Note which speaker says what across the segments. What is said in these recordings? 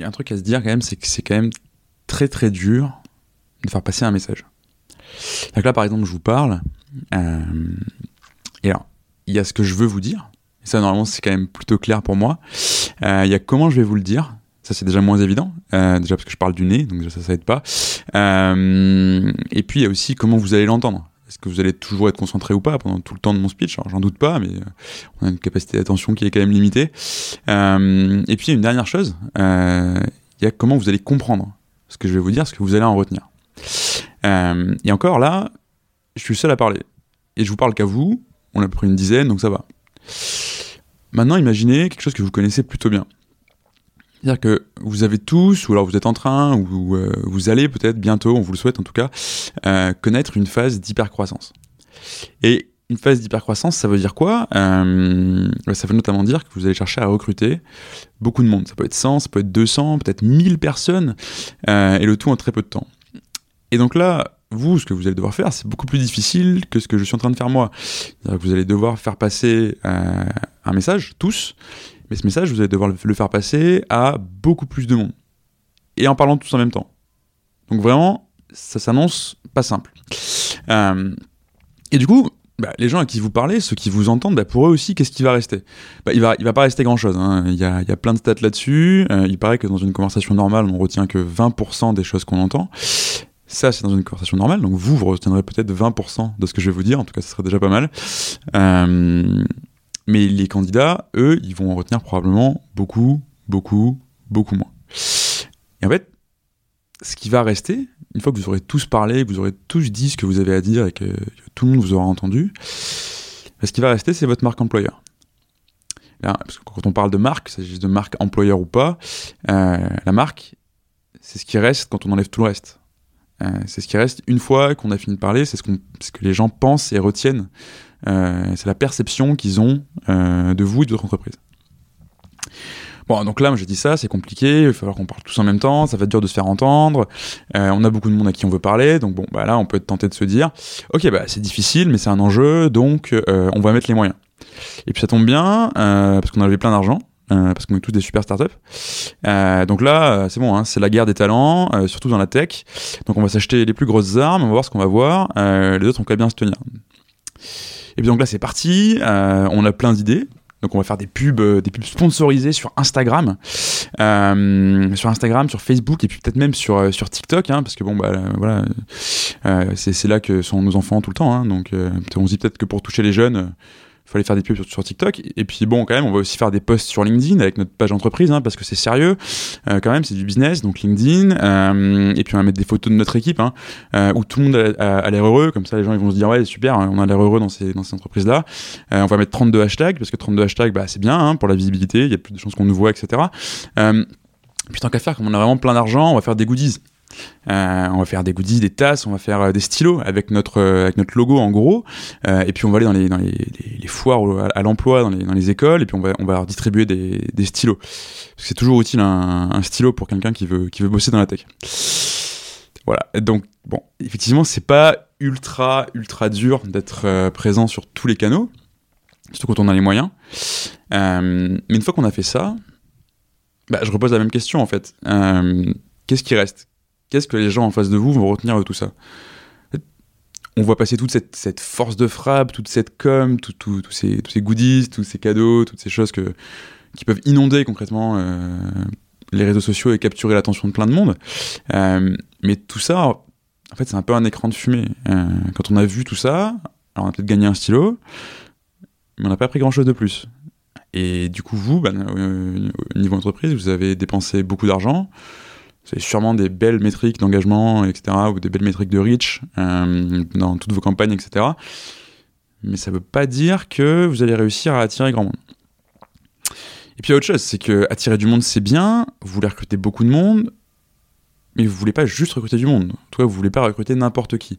Speaker 1: y a un truc à se dire quand même, c'est que c'est quand même très très dur de faire passer un message. Donc là, par exemple, je vous parle, euh, et alors, il y a ce que je veux vous dire, et ça, normalement, c'est quand même plutôt clair pour moi. Euh, il y a comment je vais vous le dire, ça c'est déjà moins évident, euh, déjà parce que je parle du nez, donc ça, ça aide pas. et puis, il y a aussi comment vous allez l'entendre. Est-ce que vous allez toujours être concentré ou pas pendant tout le temps de mon speech? J'en doute pas, mais on a une capacité d'attention qui est quand même limitée. et puis, une dernière chose, il y a comment vous allez comprendre ce que je vais vous dire, ce que vous allez en retenir. Euh, et encore là, je suis seul à parler. Et je vous parle qu'à vous, on a pris une dizaine, donc ça va. Maintenant, imaginez quelque chose que vous connaissez plutôt bien. C'est-à-dire que vous avez tous, ou alors vous êtes en train, ou euh, vous allez peut-être bientôt, on vous le souhaite en tout cas, euh, connaître une phase d'hypercroissance. Et une phase d'hypercroissance, ça veut dire quoi? Euh, Ça veut notamment dire que vous allez chercher à recruter beaucoup de monde. Ça peut être 100, ça peut être 200, peut-être 1000 personnes, et le tout en très peu de temps. Et donc là, vous, ce que vous allez devoir faire, c'est beaucoup plus difficile que ce que je suis en train de faire moi. Que vous allez devoir faire passer un message, tous, mais ce message, vous allez devoir le faire passer à beaucoup plus de monde. Et en parlant tous en même temps. Donc vraiment, ça s'annonce pas simple. et du coup, bah, les gens à qui vous parlez, ceux qui vous entendent, bah, pour eux aussi, qu'est-ce qui va rester? Bah, Il va, il va pas rester grand-chose. Hein. Il, il y a plein de stats là-dessus. Euh, il paraît que dans une conversation normale, on retient que 20% des choses qu'on entend. Ça, c'est dans une conversation normale. Donc vous, vous retiendrez peut-être 20% de ce que je vais vous dire. En tout cas, ce serait déjà pas mal. Euh, mais les candidats, eux, ils vont en retenir probablement beaucoup, beaucoup, beaucoup moins. Et en fait, ce qui va rester, une fois que vous aurez tous parlé, que vous aurez tous dit ce que vous avez à dire et que, tout le monde vous aura entendu, bah, ce qui va rester, c'est votre marque employeur. quand on parle de marque, il s'agit de marque employeur ou pas, euh, la marque, c'est ce qui reste quand on enlève tout le reste. Euh, c'est ce qui reste une fois qu'on a fini de parler, c'est ce, ce, que les gens pensent et retiennent. Euh, c'est la perception qu'ils ont de vous et de votre entreprise. Bon, donc là, moi, j'ai dit ça, c'est compliqué, il va falloir qu'on parle tous en même temps, ça va être dur de se faire entendre, euh, on a beaucoup de monde à qui on veut parler, donc bon, bah là, on peut être tenté de se dire, ok, bah c'est difficile, mais c'est un enjeu, donc euh, on va mettre les moyens. Et puis ça tombe bien, euh, parce qu'on avait plein d'argent, parce qu'on est tous des super startups. donc là, c'est bon, hein, c'est la guerre des talents, surtout dans la tech. Donc on va s'acheter les plus grosses armes, on va voir ce qu'on va voir. les autres, on peut bien se tenir. Et puis donc là, c'est parti. on a plein d'idées. Donc on va faire des pubs, euh, des pubs sponsorisées sur Instagram, euh, sur Instagram, sur Facebook et puis peut-être même sur euh, sur TikTok, hein, parce que bon bah voilà, c'est là que sont nos enfants tout le temps. Hein, donc on se dit peut-être que pour toucher les jeunes fallait faire des pubs sur, TikTok. Et puis bon, quand même, on va aussi faire des posts sur LinkedIn avec notre page entreprise, hein, parce que c'est sérieux. Euh, quand même, c'est du business, donc LinkedIn. Euh, et puis on va mettre des photos de notre équipe, hein, euh, où tout le monde a, l'air heureux. Comme ça, les gens ils vont se dire ouais super, on a l'air heureux dans ces dans ces entreprises là. on va mettre 32 hashtags parce que 32 hashtags, bah c'est bien hein, pour la visibilité. Il y a plus de chances qu'on nous voit, etc. puis tant qu'à faire, comme on a vraiment plein d'argent, on va faire des goodies. Euh, on va faire des goodies, des tasses, on va faire euh, des stylos avec notre, euh, avec notre logo en gros. et puis on va aller dans les, dans les, foires à, l'emploi, dans les, dans les écoles, et puis on va, on va leur distribuer des, des stylos. C'est toujours utile un, un stylo pour quelqu'un qui veut, qui veut bosser dans la tech. Voilà. Donc, bon, effectivement, c'est pas ultra, ultra dur d'être présent sur tous les canaux, surtout quand on a les moyens. mais une fois qu'on a fait ça, bah, je repose la même question en fait. Qu'est-ce qui reste? Qu'est-ce que les gens en face de vous vont retenir de tout ça? On voit passer toute cette, force de frappe, toute cette com, tous ces, goodies, tous ces cadeaux, toutes ces choses que, qui peuvent inonder concrètement euh, les réseaux sociaux et capturer l'attention de plein de monde. Euh, mais tout ça, en fait, c'est un peu un écran de fumée. Euh, quand on a vu tout ça, alors on a peut-être gagné un stylo, mais on n'a pas pris grand-chose de plus. Et du coup, vous, bah, au niveau entreprise, vous avez dépensé beaucoup d'argent, c'est sûrement des belles métriques d'engagement, etc., ou des belles métriques de reach euh, dans toutes vos campagnes, etc. Mais ça ne veut pas dire que vous allez réussir à attirer grand monde. Et puis il y a autre chose, c'est que attirer du monde c'est bien, vous voulez recruter beaucoup de monde, mais vous voulez pas juste recruter du monde. En tout cas, vous voulez pas recruter n'importe qui.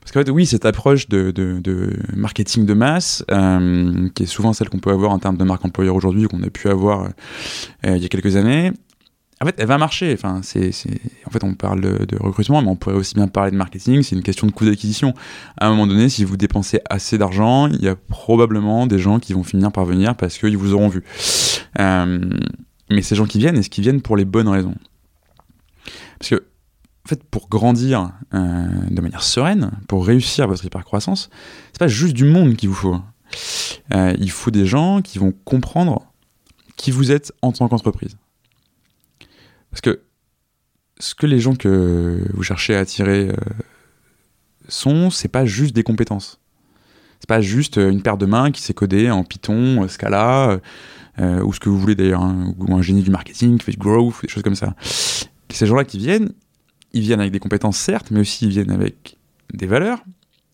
Speaker 1: Parce qu'en fait, oui, cette approche de, marketing de masse, euh, qui est souvent celle qu'on peut avoir en termes de marque employeur aujourd'hui, qu'on a pu avoir euh, il y a quelques années, en fait, elle va marcher. Enfin, c'est, En fait, on parle de, recrutement, mais on pourrait aussi bien parler de marketing. C'est une question de coût d'acquisition. À un moment donné, si vous dépensez assez d'argent, il y a probablement des gens qui vont finir par venir parce qu'ils vous auront vu. Euh, Mais ces gens qui viennent, est-ce qu'ils viennent pour les bonnes raisons? Parce que, en fait, pour grandir euh, de manière sereine, pour réussir votre hypercroissance, c'est pas juste du monde qu'il vous faut. Euh, il faut des gens qui vont comprendre qui vous êtes en tant qu'entreprise. Parce que ce que les gens que vous cherchez à attirer euh, sont, c'est pas juste des compétences. C'est pas juste une paire de mains qui s'est codée en Python, Scala, euh, ou ce que vous voulez d'ailleurs, hein, ou un génie du marketing qui fait du growth, des choses comme ça. ces gens-là qui viennent, ils viennent avec des compétences certes, mais aussi ils viennent avec des valeurs,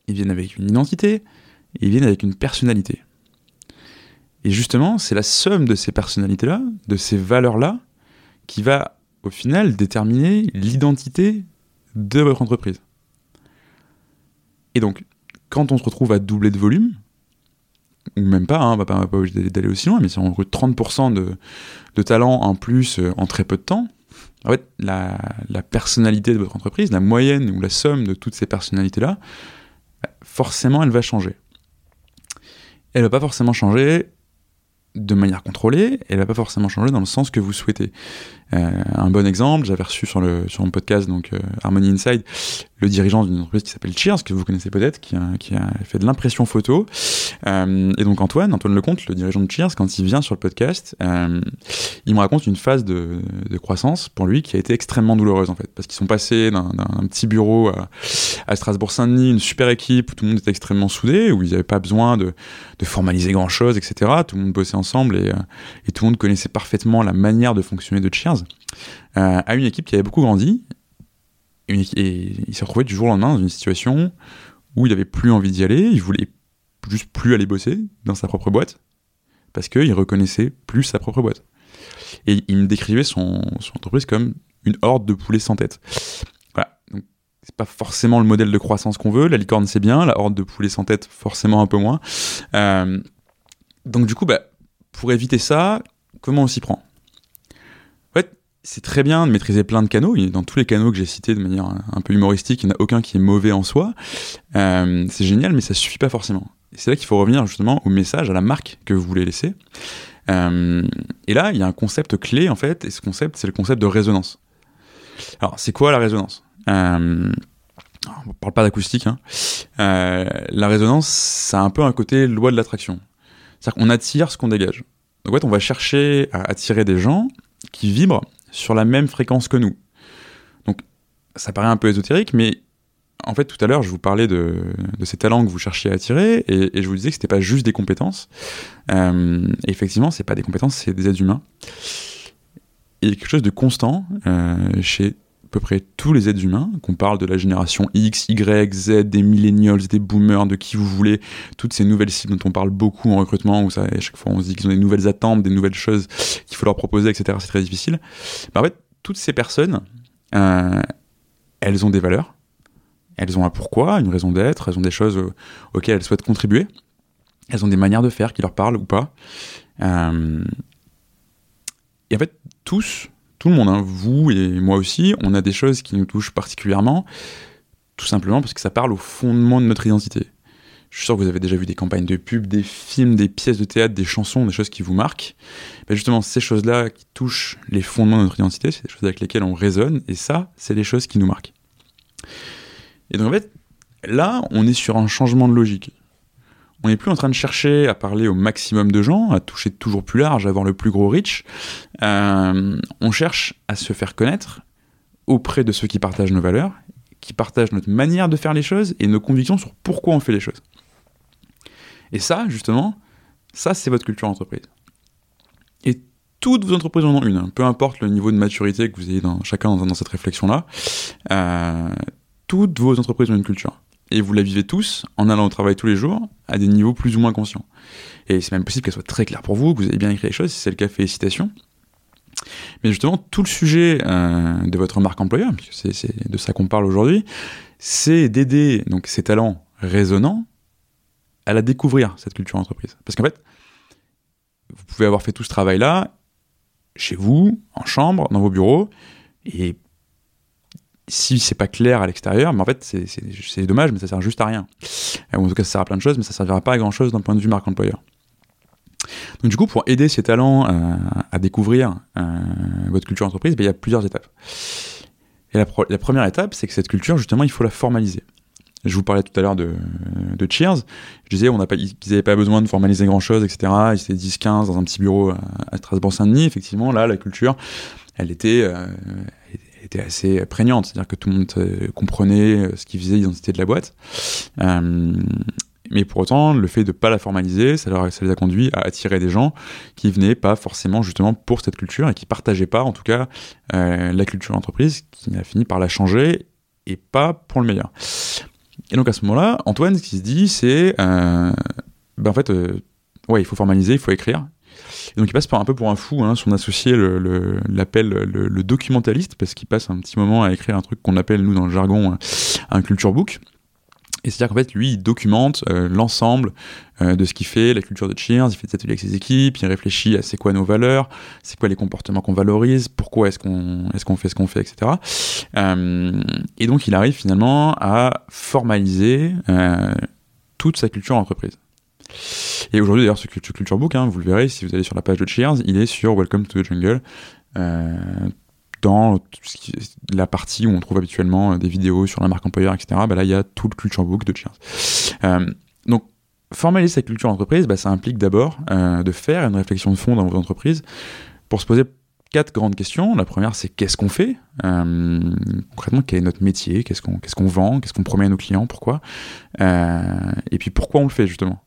Speaker 1: ils viennent avec une identité, ils viennent avec une personnalité. Et justement, c'est la somme de ces personnalités-là, de ces valeurs-là, qui va au final déterminer l'identité de votre entreprise. Et donc, quand on se retrouve à doubler de volume, ou même pas, hein, on va pas, pas obligé d'aller aussi loin, mais si on recrute 30% de, talent en plus euh, en très peu de temps, en fait, la, la, personnalité de votre entreprise, la moyenne ou la somme de toutes ces personnalités-là, forcément, elle va changer. Elle va pas forcément changer de manière contrôlée, elle va pas forcément changer dans le sens que vous souhaitez. Euh, un bon exemple, j'avais reçu sur, le, sur mon podcast, donc euh, Harmony Inside, le dirigeant d'une entreprise qui s'appelle Cheers, que vous connaissez peut-être, qui a, qui a fait de l'impression photo. Euh, et donc Antoine, Antoine Lecomte, le dirigeant de Cheers, quand il vient sur le podcast, euh, il me raconte une phase de, de, croissance pour lui qui a été extrêmement douloureuse en fait, parce qu'ils sont passés d'un petit bureau à, à Strasbourg-Saint-Denis, une super équipe où tout le monde était extrêmement soudé, où ils n'avaient pas besoin de, de formaliser grand-chose, etc. Tout le monde bossait ensemble et, et tout le monde connaissait parfaitement la manière de fonctionner de Cheers euh, à une équipe qui avait beaucoup grandi. Et, il s'est retrouvé du jour au lendemain dans une situation où il n'avait plus envie d'y aller, il voulait juste plus aller bosser dans sa propre boîte, parce qu'il reconnaissait plus sa propre boîte. Et il me décrivait son, entreprise comme une horde de poulets sans tête. Voilà. Donc, c'est pas forcément le modèle de croissance qu'on veut. La licorne, c'est bien. La horde de poulets sans tête, forcément un peu moins. Euh, donc, du coup, bah, pour éviter ça, comment on s'y prend? C'est très bien de maîtriser plein de canaux. Dans tous les canaux que j'ai cités de manière un peu humoristique, il n'y en a aucun qui est mauvais en soi. Euh, c'est génial, mais ça suffit pas forcément. C'est là qu'il faut revenir justement au message, à la marque que vous voulez laisser. Euh, et là, il y a un concept clé en fait, et ce concept, c'est le concept de résonance. Alors, c'est quoi la résonance? Euh, On ne parle pas d'acoustique. Hein. La résonance, ça a un peu un côté loi de l'attraction. C'est-à-dire qu'on attire ce qu'on dégage. Donc en fait, on va chercher à attirer des gens qui vibrent sur la même fréquence que nous. Donc, ça paraît un peu ésotérique, mais en fait, tout à l'heure, je vous parlais de, ces talents que vous cherchiez à attirer, et, je vous disais que c'était pas juste des compétences. Euh, et effectivement, c'est pas des compétences, c'est des êtres humains. Et quelque chose de constant euh, chez peu près tous les êtres humains, qu'on parle de la génération X, Y, Z, des millennials, des boomers, de qui vous voulez, toutes ces nouvelles cibles dont on parle beaucoup en recrutement, où à chaque fois on se dit qu'ils ont des nouvelles attentes, des nouvelles choses qu'il faut leur proposer, etc. C'est très difficile. Mais en fait, toutes ces personnes, euh, elles ont des valeurs, elles ont un pourquoi, une raison d'être, elles ont des choses auxquelles elles souhaitent contribuer, elles ont des manières de faire qui leur parlent ou pas. Euh, et en fait, tous, tout le monde, hein, vous et moi aussi, on a des choses qui nous touchent particulièrement, tout simplement parce que ça parle au fondement de notre identité. Je suis sûr que vous avez déjà vu des campagnes de pub, des films, des pièces de théâtre, des chansons, des choses qui vous marquent. Ben justement, ces choses-là qui touchent les fondements de notre identité, c'est des choses avec lesquelles on résonne, et ça, c'est les choses qui nous marquent. Et donc en fait, là, on est sur un changement de logique on n'est plus en train de chercher à parler au maximum de gens, à toucher toujours plus large, à avoir le plus gros reach. Euh, on cherche à se faire connaître auprès de ceux qui partagent nos valeurs, qui partagent notre manière de faire les choses et nos convictions sur pourquoi on fait les choses. Et ça, justement, ça, c'est votre culture d'entreprise. Et toutes vos entreprises en ont une, hein. peu importe le niveau de maturité que vous ayez dans, chacun dans, cette réflexion-là. Euh, toutes vos entreprises ont une culture et vous la vivez tous en allant au travail tous les jours à des niveaux plus ou moins conscients. Et c'est même possible qu'elle soit très claire pour vous, que vous avez bien écrit les choses, si c'est le cas, félicitations. Mais justement, tout le sujet euh, de votre marque employeur, puisque c'est de ça qu'on parle aujourd'hui, c'est d'aider donc ces talents résonnants à la découvrir, cette culture entreprise. Parce qu'en fait, vous pouvez avoir fait tout ce travail-là chez vous, en chambre, dans vos bureaux, et si c'est pas clair à l'extérieur, mais en fait c'est dommage, mais ça sert juste à rien. Ou en tout cas ça sert à plein de choses, mais ça servira pas à grand chose d'un point de vue marque employeur. Donc du coup, pour aider ces talents euh, à découvrir euh, votre culture entreprise, ben, il y a plusieurs étapes. Et la, première étape, c'est que cette culture, justement, il faut la formaliser. Je vous parlais tout à l'heure de, Cheers. Je disais, on ils n'avaient pas besoin de formaliser grand-chose, etc. Ils étaient 10-15 dans un petit bureau à, Strasbourg-Saint-Denis. Effectivement, là, la culture, elle euh, était assez prégnante. C'est-à-dire que tout le monde comprenait ce qu'ils faisaient, l'identité de la boîte. Euh, mais pour autant, le fait de ne pas la formaliser, ça, leur, ça, les a conduits à attirer des gens qui venaient pas forcément justement pour cette culture et qui partageaient pas, en tout cas, euh, la culture d'entreprise, qui a fini par la changer et pas pour le meilleur. Et donc à ce moment-là, Antoine, ce qui se dit, c'est, euh, ben en fait, euh, ouais, il faut formaliser, il faut écrire. Donc il passe par un peu pour un fou, hein, son associé l'appelle le, documentaliste, parce qu'il passe un petit moment à écrire un truc qu'on appelle, nous, dans le jargon, un culture book. Et c'est-à-dire qu'en fait, lui, il documente euh, l'ensemble euh, de ce qu'il fait, la culture de Cheers, il fait des ateliers avec ses équipes, il réfléchit à c'est quoi nos valeurs, c'est quoi les comportements qu'on valorise, pourquoi est-ce qu'on est fait ce qu'on fait, etc. Euh, et donc, il arrive finalement à formaliser toute sa culture entreprise. Et aujourd'hui, d'ailleurs, ce Culture Book, hein, vous le verrez si vous allez sur la page de Cheers, il est sur Welcome to the Jungle dans la partie où on trouve habituellement euh, des vidéos sur la marque employeur, etc., bah là, il y a tout le culture book de Cheers. Euh, donc, formaliser sa culture d'entreprise, bah, ça implique d'abord euh, de faire une réflexion de fond dans votre entreprise pour se poser quatre grandes questions. La première, c'est qu'est-ce qu'on fait Concrètement, quel est notre métier qu'est-ce qu'on vend Qu'est-ce qu'on promet à nos clients Pourquoi Et puis, pourquoi on le fait, justement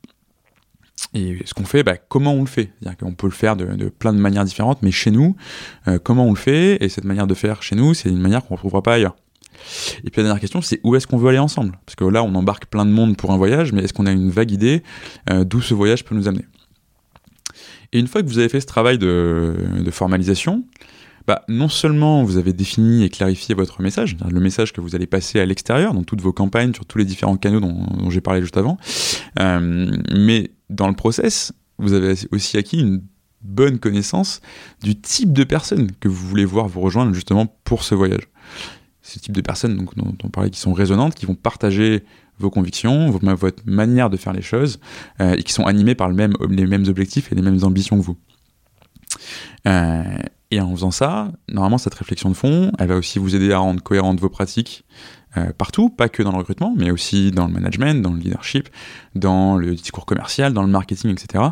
Speaker 1: et ce qu'on fait, bah, comment on le fait? C'est-à-dire peut le faire de, plein de manières différentes, mais chez nous, euh, comment on le fait? Et cette manière de faire chez nous, c'est une manière qu'on ne retrouvera pas ailleurs. Et puis la dernière question, c'est où est-ce qu'on veut aller ensemble? Parce que là, on embarque plein de monde pour un voyage, mais est-ce qu'on a une vague idée euh, d'où ce voyage peut nous amener? Et une fois que vous avez fait ce travail de, de formalisation, bah, non seulement vous avez défini et clarifié votre message, le message que vous allez passer à l'extérieur, dans toutes vos campagnes, sur tous les différents canaux dont, j'ai parlé juste avant, euh, mais dans le process, vous avez aussi acquis une bonne connaissance du type de personnes que vous voulez voir vous rejoindre justement pour ce voyage. Ce type de personnes donc, dont on parlait qui sont résonantes, qui vont partager vos convictions, votre manière de faire les choses, euh, et qui sont animées par le même, les mêmes objectifs et les mêmes ambitions que vous. Euh, et en faisant ça, normalement, cette réflexion de fond, elle va aussi vous aider à rendre cohérentes vos pratiques euh, partout, pas que dans le recrutement, mais aussi dans le management, dans le leadership, dans le discours commercial, dans le marketing, etc.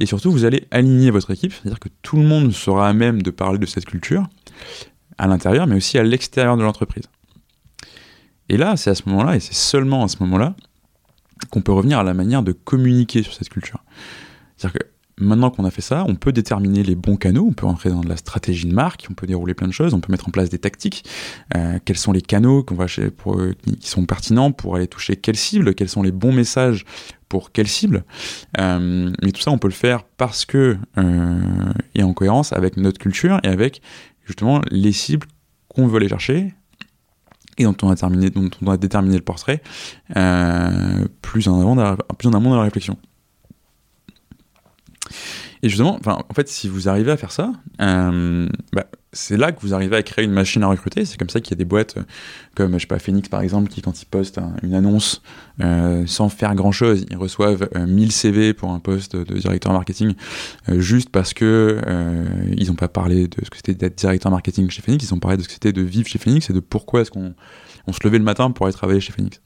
Speaker 1: Et surtout, vous allez aligner votre équipe, c'est-à-dire que tout le monde sera à même de parler de cette culture à l'intérieur, mais aussi à l'extérieur de l'entreprise. Et là, c'est à ce moment-là, et c'est seulement à ce moment-là, qu'on peut revenir à la manière de communiquer sur cette culture. C'est-à-dire que Maintenant qu'on a fait ça, on peut déterminer les bons canaux, on peut entrer dans de la stratégie de marque, on peut dérouler plein de choses, on peut mettre en place des tactiques. Euh, quels sont les canaux va euh, qui sont pertinents pour aller toucher quelle cible Quels sont les bons messages pour quelle cible euh, Mais tout ça, on peut le faire parce que euh, et en cohérence avec notre culture et avec justement les cibles qu'on veut aller chercher et dont on a, terminé, dont on a déterminé le portrait plus en avant, plus en amont dans la réflexion. Et justement, en fait, si vous arrivez à faire ça, euh, bah, c'est là que vous arrivez à créer une machine à recruter. C'est comme ça qu'il y a des boîtes euh, comme, je sais pas, Phoenix par exemple, qui quand ils postent une annonce euh, sans faire grand chose, ils reçoivent 1000 CV pour un poste de directeur marketing juste parce que ils n'ont pas parlé de ce que c'était d'être directeur marketing chez Phoenix, ils ont parlé de ce que c'était de vivre chez Phoenix et de pourquoi est-ce qu'on on se levait le matin pour aller travailler chez Phoenix.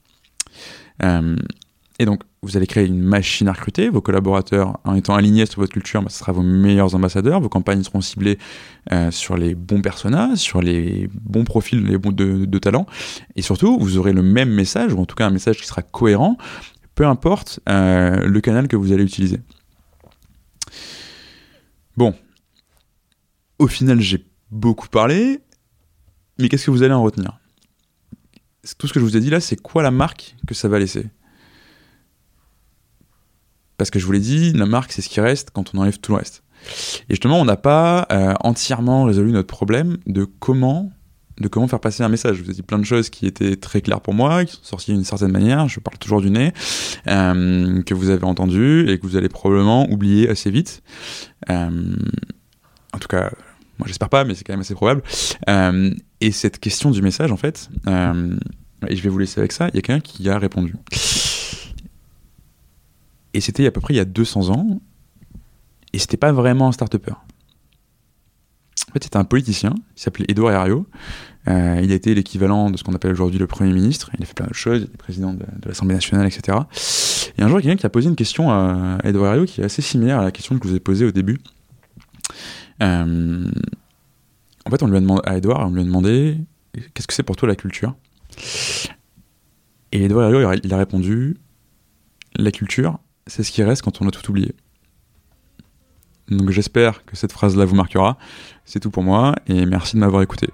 Speaker 1: Et donc, vous allez créer une machine à recruter. Vos collaborateurs, en étant alignés sur votre culture, bah, ce sera vos meilleurs ambassadeurs. Vos campagnes seront ciblées euh, sur les bons personnages, sur les bons profils les bons de, de talents. Et surtout, vous aurez le même message, ou en tout cas un message qui sera cohérent, peu importe euh, le canal que vous allez utiliser. Bon. Au final, j'ai beaucoup parlé, mais qu'est-ce que vous allez en retenir? Tout ce que je vous ai dit là, c'est quoi la marque que ça va laisser? Parce que je vous l'ai dit, la marque, c'est ce qui reste quand on enlève tout le reste. Et justement, on n'a pas euh, entièrement résolu notre problème de comment, de comment faire passer un message. Je vous ai dit plein de choses qui étaient très claires pour moi, qui sont sorties d'une certaine manière, je parle toujours du nez, euh, que vous avez entendu et que vous allez probablement oublier assez vite. Euh, en tout cas, moi j'espère pas, mais c'est quand même assez probable. et cette question du message, en fait, et je vais vous laisser avec ça, il y a quelqu'un qui a répondu. Et c'était à peu près il y a 200 ans. et c'était pas vraiment un start-upper. En fait, c'était un politicien, il s'appelait Edouard Herriot. Euh, il a été l'équivalent de ce qu'on appelle aujourd'hui le Premier ministre. Il a fait plein de choses, il est président de, l'Assemblée nationale, etc. Et un jour, il y a quelqu'un qui a posé une question à Edouard Herriot qui est assez similaire à la question que je vous ai posée au début. Euh, en fait, on lui a demandé, à Edouard, on lui a demandé qu'est-ce que c'est pour toi la culture? Et Edouard Herriot, il a répondu la culture, c'est ce qui reste quand on a tout oublié. Donc j'espère que cette phrase-là vous marquera. C'est tout pour moi et merci de m'avoir écouté.